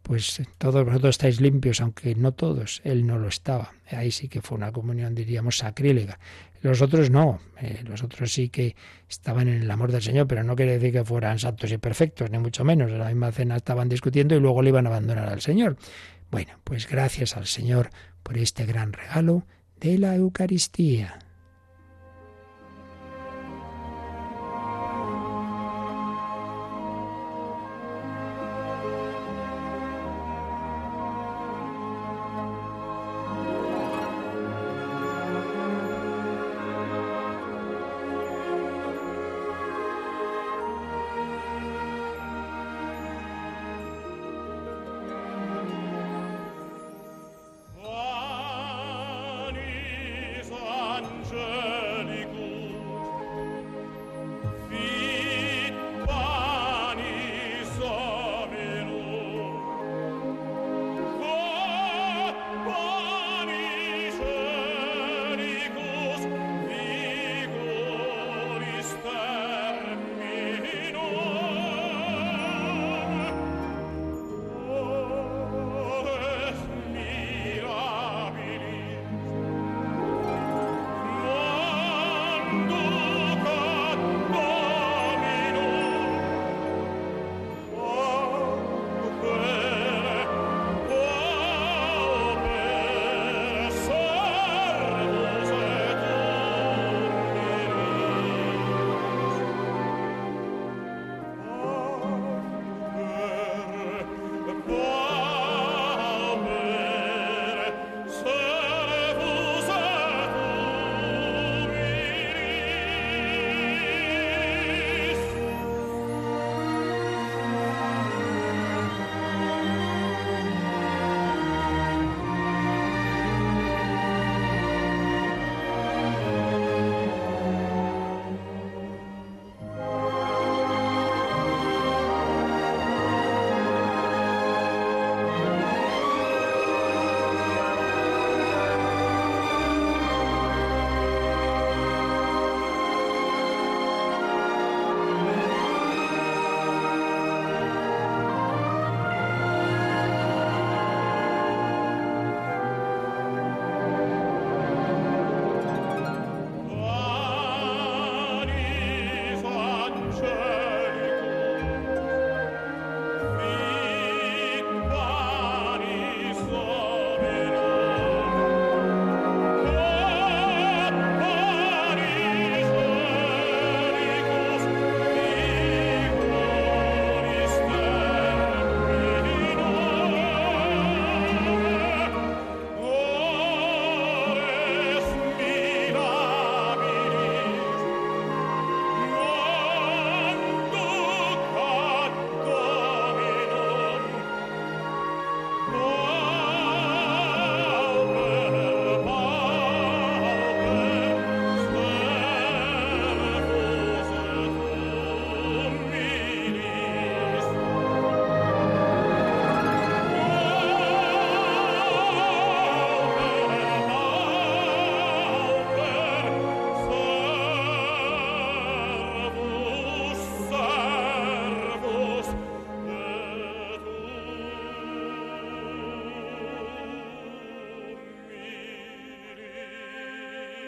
B: pues todos vosotros estáis limpios, aunque no todos, él no lo estaba. Ahí sí que fue una comunión, diríamos, sacrílega. Los otros no, eh, los otros sí que estaban en el amor del Señor, pero no quiere decir que fueran santos y perfectos, ni mucho menos. En la misma cena estaban discutiendo y luego le iban a abandonar al Señor. Bueno, pues gracias al Señor por este gran regalo de la Eucaristía.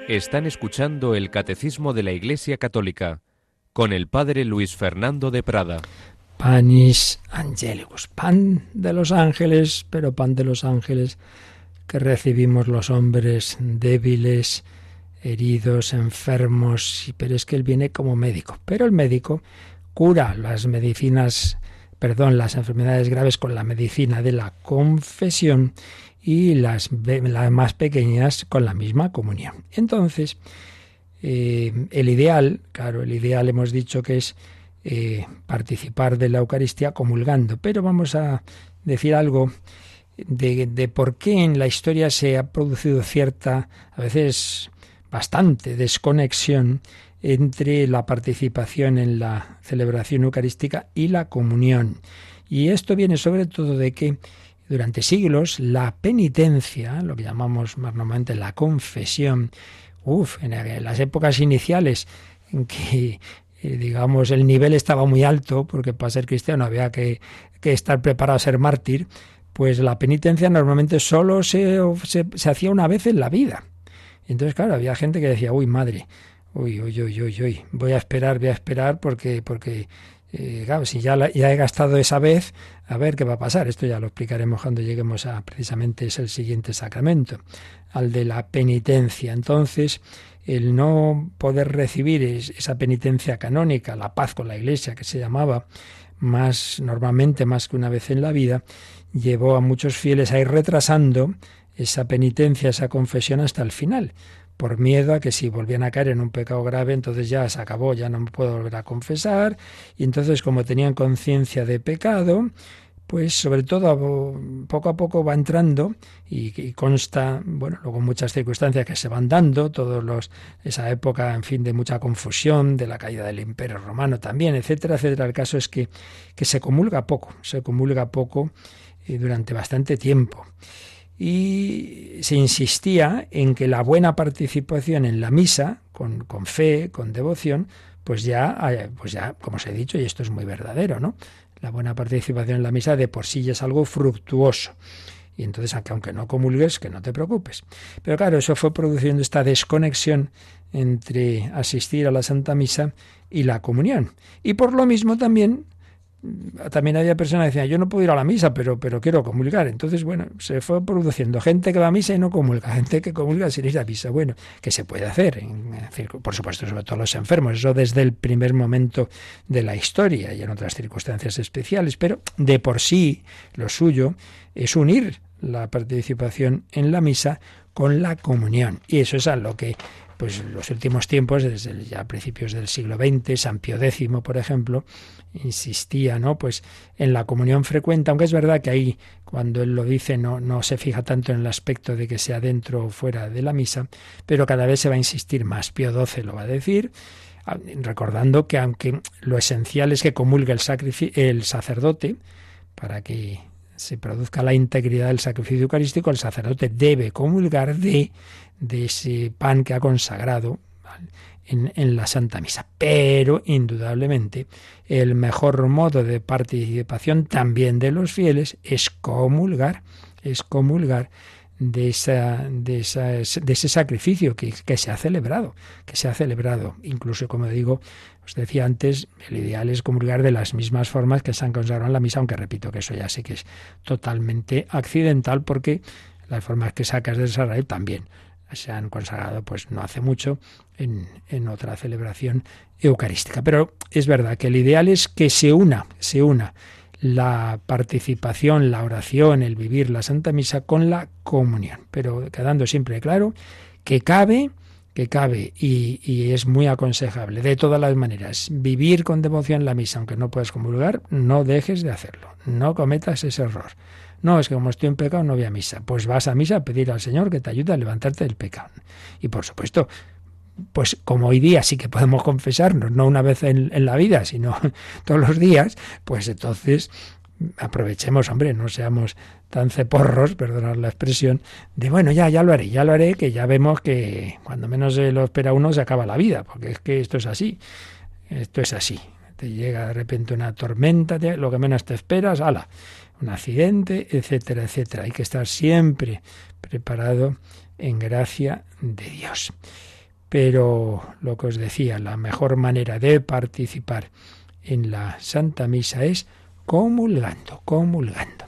G: Están escuchando el Catecismo de la Iglesia Católica con el Padre Luis Fernando de Prada.
B: Panis Angelicus, pan de los ángeles, pero pan de los ángeles que recibimos los hombres débiles, heridos, enfermos, pero es que él viene como médico. Pero el médico cura las medicinas, perdón, las enfermedades graves con la medicina de la confesión y las, las más pequeñas con la misma comunión. Entonces, eh, el ideal, claro, el ideal hemos dicho que es eh, participar de la Eucaristía comulgando, pero vamos a decir algo de, de, por qué en la historia se ha producido cierta, a veces bastante desconexión entre la participación en la celebración eucarística y la comunión. Y esto viene sobre todo de que durante siglos la penitencia, lo que llamamos más normalmente la confesión, uff, en las épocas iniciales en que eh, digamos, el nivel estaba muy alto, porque para ser cristiano había que, estar preparado a ser mártir, pues la penitencia normalmente solo se, se, hacía una vez en la vida. Entonces, claro, había gente que decía, uy, madre, uy, uy, uy, uy, uy, voy a esperar, voy a esperar porque, porque eh, si ya, ya he gastado esa vez, a ver qué va a pasar. Esto ya lo explicaremos cuando lleguemos a precisamente es el siguiente sacramento, al de la penitencia. Entonces, el no poder recibir esa penitencia canónica, la paz con la Iglesia que se llamaba, más normalmente más que una vez en la vida, llevó a muchos fieles a ir retrasando esa penitencia, esa confesión hasta el final, por miedo a que si volvían a caer en un pecado grave, entonces ya se acabó, ya no me puedo volver a confesar. Y entonces, como tenían conciencia de pecado, pues sobre todo poco a poco va entrando y, consta, bueno, luego muchas circunstancias que se van dando, todos los esa época, en fin, de mucha confusión, de la caída del Imperio Romano también, etcétera, etcétera. El caso es que, que se comulga poco, se comulga poco eh, durante bastante tiempo y se insistía en que la buena participación en la misa, con, con, fe, con devoción, pues ya, pues ya, como os he dicho, y esto es muy verdadero, ¿no? La buena participación en la misa de por sí ya es algo fructuoso. Y entonces, aunque no comulgues, que no te preocupes. Pero claro, eso fue produciendo esta desconexión entre asistir a la Santa Misa y la comunión. Y por lo mismo también también había personas que decían, yo no puedo ir a la misa, pero, pero quiero comulgar. Entonces, bueno, se fue produciendo gente que va a misa y no comulga, <laughs> gente que comulga sin ir a misa. Bueno, que se puede hacer, por supuesto, sobre todo los enfermos, eso desde el primer momento de la historia y en otras circunstancias especiales, pero de por sí lo suyo es unir la participación en la misa con la comunión. Y eso es a lo que pues los últimos tiempos, desde ya principios del siglo XX, San Pío X, por ejemplo, insistía, ¿no? Pues en la comunión frecuente, aunque es verdad que ahí cuando él lo dice no, no se fija tanto en el aspecto de que sea dentro o fuera de la misa, pero cada vez se va a insistir más. Pío XII lo va a decir, recordando que aunque lo esencial es que comulgue el, el sacerdote, para que se produzca la integridad del sacrificio eucarístico, el sacerdote debe comulgar de, de ese pan que ha consagrado en, la Santa Misa. Pero, indudablemente, el mejor modo de participación también de los fieles es comulgar, es comulgar de, esa, de, de ese sacrificio que, que, se ha celebrado, que se ha celebrado. Incluso, como digo, os decía antes, el ideal es comulgar de las mismas formas que se han consagrado en la misa, aunque repito que eso ya sí que es totalmente accidental porque las formas que sacas del sagrario también se han consagrado pues no hace mucho en, en, otra celebración eucarística. Pero es verdad que el ideal es que se una, se una la participación, la oración, el vivir la Santa Misa con la comunión. Pero quedando siempre claro que cabe, que cabe y, y, es muy aconsejable de todas las maneras vivir con devoción la misa, aunque no puedas comulgar, no dejes de hacerlo, no cometas ese error. No, es que como estoy en pecado no voy a misa. Pues vas a misa a pedir al Señor que te ayude a levantarte del pecado. Y por supuesto, pues como hoy día sí que podemos confesarnos, no una vez en, la vida, sino <laughs> todos los días, pues entonces aprovechemos, hombre, no seamos tan ceporros, perdonad la expresión, de bueno, ya, ya lo haré, ya lo haré, que ya vemos que cuando menos se lo espera uno se acaba la vida, porque es que esto es así, esto es así. Te llega de repente una tormenta, lo que menos te esperas, ala, un accidente, etcétera, etcétera. Hay que estar siempre preparado en gracia de Dios. Pero lo que os decía, la mejor manera de participar en la Santa Misa es comulgando, comulgando.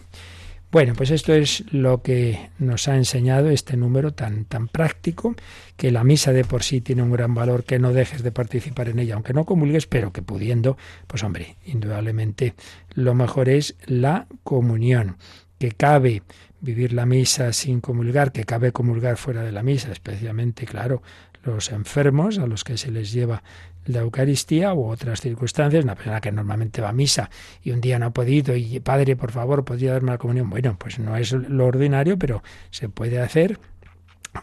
B: Bueno, pues esto es lo que nos ha enseñado este número tan, tan práctico, que la misa de por sí tiene un gran valor, que no dejes de participar en ella, aunque no comulgues, pero que pudiendo, pues hombre, indudablemente lo mejor es la comunión, que cabe vivir la misa sin comulgar, que cabe comulgar fuera de la misa, especialmente, claro, los enfermos a los que se les lleva la Eucaristía u otras circunstancias, una persona que normalmente va a misa y un día no ha podido y padre, por favor, podría darme la comunión. Bueno, pues no es lo ordinario, pero se puede hacer,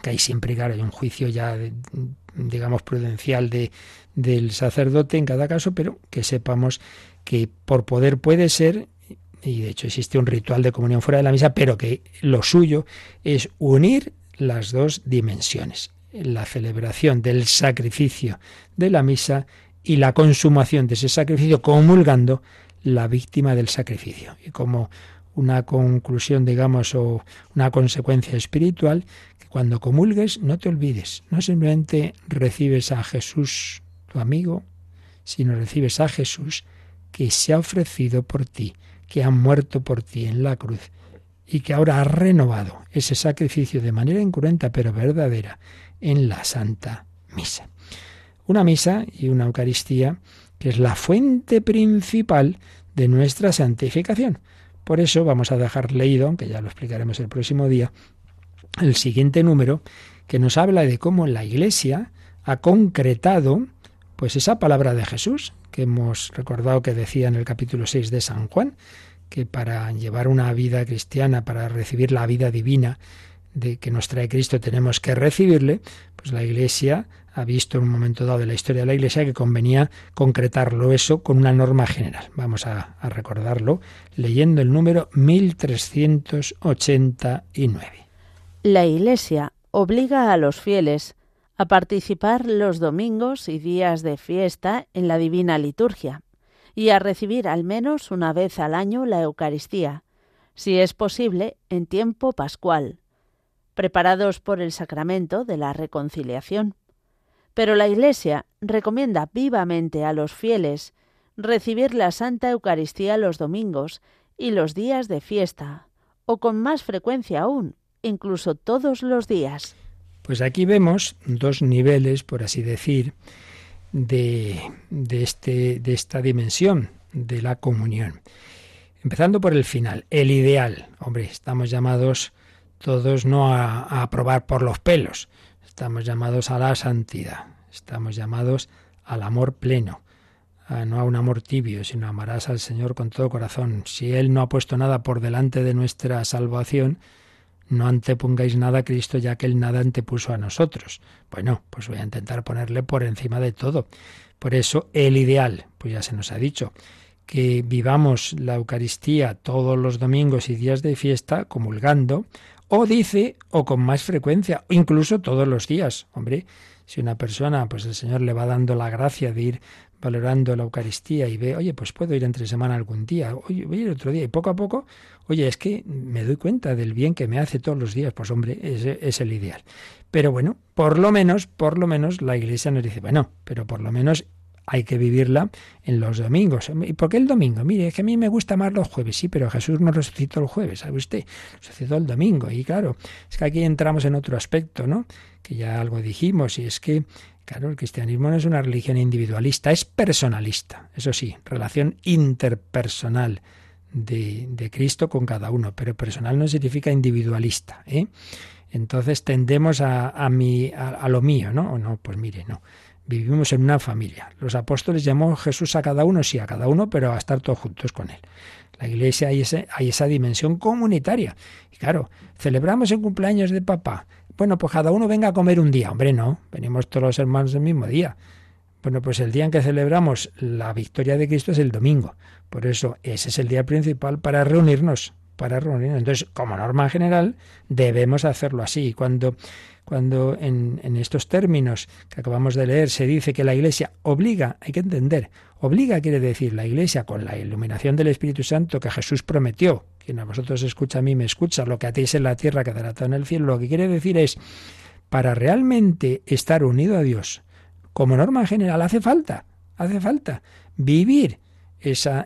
B: que hay siempre, claro, hay un juicio ya, digamos, prudencial de, del sacerdote en cada caso, pero que sepamos que por poder puede ser y de hecho existe un ritual de comunión fuera de la misa, pero que lo suyo es unir las dos dimensiones, la celebración del sacrificio de la misa y la consumación de ese sacrificio comulgando la víctima del sacrificio. Y como una conclusión, digamos, o una consecuencia espiritual, que cuando comulgues no te olvides, no simplemente recibes a Jesús, tu amigo, sino recibes a Jesús que se ha ofrecido por ti, que ha muerto por ti en la cruz y que ahora ha renovado ese sacrificio de manera incruenta pero verdadera en la Santa Misa. Una misa y una Eucaristía que es la fuente principal de nuestra santificación. Por eso vamos a dejar leído, aunque ya lo explicaremos el próximo día, el siguiente número que nos habla de cómo la Iglesia ha concretado pues esa palabra de Jesús que hemos recordado que decía en el capítulo 6 de San Juan, que para llevar una vida cristiana, para recibir la vida divina de que nos trae Cristo, tenemos que recibirle, pues la Iglesia ha visto en un momento dado de la historia de la Iglesia que convenía concretarlo eso con una norma general. Vamos a, a recordarlo leyendo el número 1389.
C: La Iglesia obliga a los fieles a participar los domingos y días de fiesta en la divina liturgia y a recibir al menos una vez al año la Eucaristía, si es posible en tiempo pascual, preparados por el sacramento de la reconciliación. Pero la Iglesia recomienda vivamente a los fieles recibir la Santa Eucaristía los domingos y los días de fiesta, o con más frecuencia aún, incluso todos los días.
B: Pues aquí vemos dos niveles, por así decir, de, de, este, de esta dimensión de la comunión. Empezando por el final, el ideal. Hombre, estamos llamados todos no a, a aprobar por los pelos, Estamos llamados a la santidad, estamos llamados al amor pleno, no a un amor tibio, sino amarás al Señor con todo corazón. Si Él no ha puesto nada por delante de nuestra salvación, no antepongáis nada a Cristo, ya que Él nada antepuso a nosotros. Bueno, pues voy a intentar ponerle por encima de todo. Por eso, el ideal, pues ya se nos ha dicho, que vivamos la Eucaristía todos los domingos y días de fiesta, comulgando, o dice, o con más frecuencia, incluso todos los días. Hombre, si una persona, pues el Señor le va dando la gracia de ir valorando la Eucaristía y ve, oye, pues puedo ir entre semana algún día, oye, voy a ir otro día, y poco a poco, oye, es que me doy cuenta del bien que me hace todos los días, pues hombre, ese es el ideal. Pero bueno, por lo menos, por lo menos la Iglesia nos dice, bueno, pero por lo menos hay que vivirla en los domingos. ¿Y por qué el domingo? Mire, es que a mí me gusta más los jueves, sí, pero Jesús no resucitó el jueves, ¿sabe usted? Resucitó el domingo. Y claro, es que aquí entramos en otro aspecto, ¿no? Que ya algo dijimos, y es que, claro, el cristianismo no es una religión individualista, es personalista. Eso sí, relación interpersonal de, de Cristo con cada uno, pero personal no significa individualista, ¿eh? Entonces tendemos a, a, mi, a, a lo mío, ¿no? O no, pues mire, no vivimos en una familia. Los apóstoles llamó Jesús a cada uno, sí, a cada uno, pero a estar todos juntos con él. La iglesia hay, ese, hay esa dimensión comunitaria. Y claro, celebramos el cumpleaños de papá. Bueno, pues cada uno venga a comer un día. Hombre, no, venimos todos los hermanos el mismo día. Bueno, pues el día en que celebramos la victoria de Cristo es el domingo. Por eso ese es el día principal para reunirnos, para reunirnos. Entonces, como norma general, debemos hacerlo así. Cuando cuando en, estos términos que acabamos de leer se dice que la Iglesia obliga, hay que entender, obliga quiere decir la Iglesia con la iluminación del Espíritu Santo que Jesús prometió, quien a vosotros escucha a mí me escucha, lo que atéis en la tierra quedará en el cielo, lo que quiere decir es, para realmente estar unido a Dios, como norma general hace falta, hace falta vivir ese,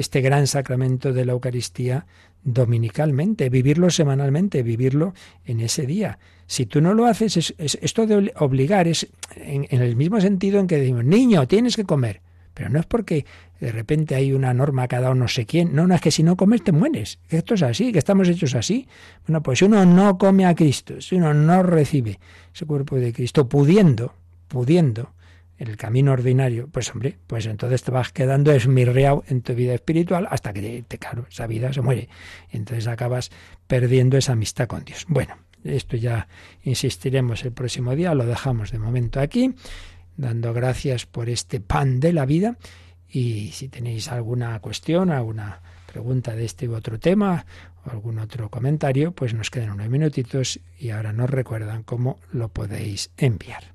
B: este gran sacramento de la Eucaristía dominicalmente, vivirlo semanalmente, vivirlo en ese día. Si tú no lo haces, es, esto de obligar es en, el mismo sentido en que decimos, niño, tienes que comer. Pero no es porque de repente hay una norma cada uno no sé quién. No, no, es que si no comes te mueres. Esto es así, que estamos hechos así. Bueno, pues si uno no come a Cristo, si uno no recibe ese cuerpo de Cristo, pudiendo, pudiendo, en el camino ordinario, pues hombre, pues entonces te vas quedando esmirreado en tu vida espiritual hasta que, te, claro, esa vida se muere. Entonces acabas perdiendo esa amistad con Dios. Bueno, esto ya insistiremos el próximo día, lo dejamos de momento aquí, dando gracias por este pan de la vida. Y si tenéis alguna cuestión, alguna pregunta de este u otro tema o algún otro comentario, pues nos quedan unos minutitos y ahora nos recuerdan cómo lo podéis enviar.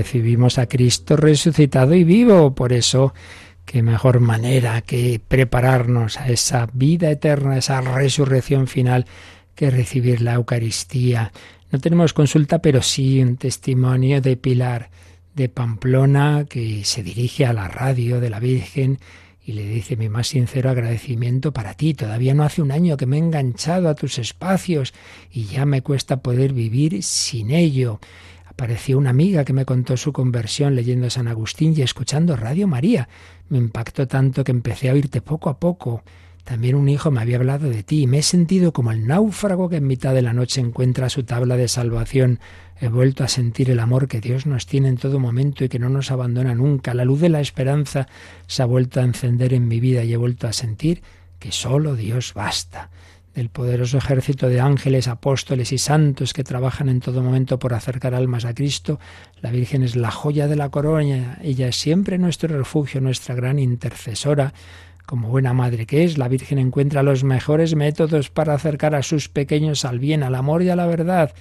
B: recibimos a Cristo resucitado y vivo. Por eso, qué mejor manera que prepararnos a esa vida eterna, esa resurrección final, que recibir la Eucaristía. No tenemos consulta, pero sí un testimonio de Pilar de Pamplona que se dirige a la radio de la Virgen y le dice mi más sincero agradecimiento para ti. Todavía no hace un año que me he enganchado a tus espacios y ya me cuesta poder vivir sin ello. Apareció una amiga que me contó su conversión leyendo San Agustín y escuchando Radio María. Me impactó tanto que empecé a oírte poco a poco. También un hijo me había hablado de ti y me he sentido como el náufrago que en mitad de la noche encuentra su tabla de salvación. He vuelto a sentir el amor que Dios nos tiene en todo momento y que no nos abandona nunca. La luz de la esperanza se ha vuelto a encender en mi vida y he vuelto a sentir que solo Dios basta. Del poderoso ejército de ángeles, apóstoles y santos que trabajan en todo momento por acercar almas a Cristo, la Virgen es la joya de la corona. Ella es siempre nuestro refugio, nuestra gran intercesora. Como buena madre que es, la Virgen encuentra los mejores métodos para acercar a sus pequeños al bien, al amor y a la verdad.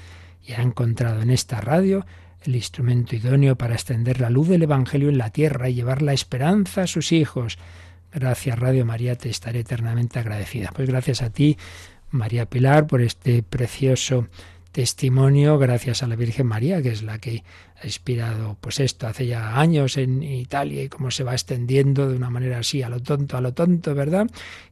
B: Y ha encontrado en esta radio el instrumento idóneo para extender la luz del Evangelio en la tierra y llevar la esperanza a sus hijos. Gracias Radio María, te estaré eternamente agradecida. Pues gracias a ti, María Pilar, por este precioso testimonio gracias a la Virgen María, que es la que ha inspirado pues esto hace ya años en Italia y cómo se va extendiendo de una manera así a lo tonto, a lo tonto, ¿verdad?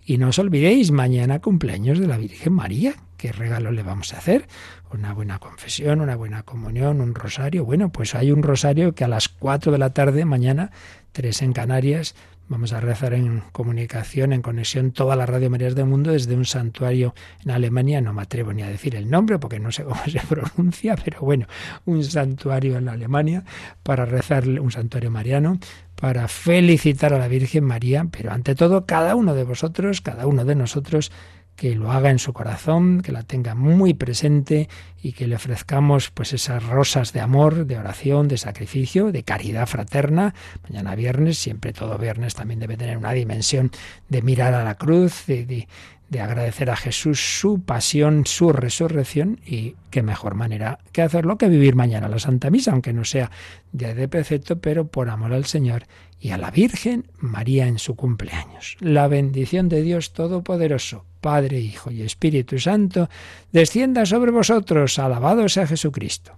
B: Y no os olvidéis, mañana cumpleaños de la Virgen María. ¿Qué regalo le vamos a hacer? Una buena confesión, una buena comunión, un rosario. Bueno, pues hay un rosario que a las 4 de la tarde, mañana, tres en Canarias, Vamos a rezar en comunicación, en conexión, toda la Radio Marías del mundo desde un santuario en Alemania. No me atrevo ni a decir el nombre porque no sé cómo se <laughs> pronuncia, pero bueno, un santuario en Alemania para rezar, un santuario mariano, para felicitar a la Virgen María, pero ante todo cada uno de vosotros, cada uno de nosotros, que lo haga en su corazón, que la tenga muy presente y que le ofrezcamos pues esas rosas de amor, de oración, de sacrificio, de caridad fraterna. Mañana viernes, siempre todo viernes también debe tener una dimensión de mirar a la cruz, de, de agradecer a Jesús su pasión, su resurrección y qué mejor manera que hacerlo que vivir mañana la Santa Misa, aunque no sea de precepto, pero por amor al Señor y a la Virgen María en su cumpleaños. La bendición de Dios Todopoderoso, Padre, Hijo y Espíritu Santo, descienda sobre vosotros. Alabado sea Jesucristo.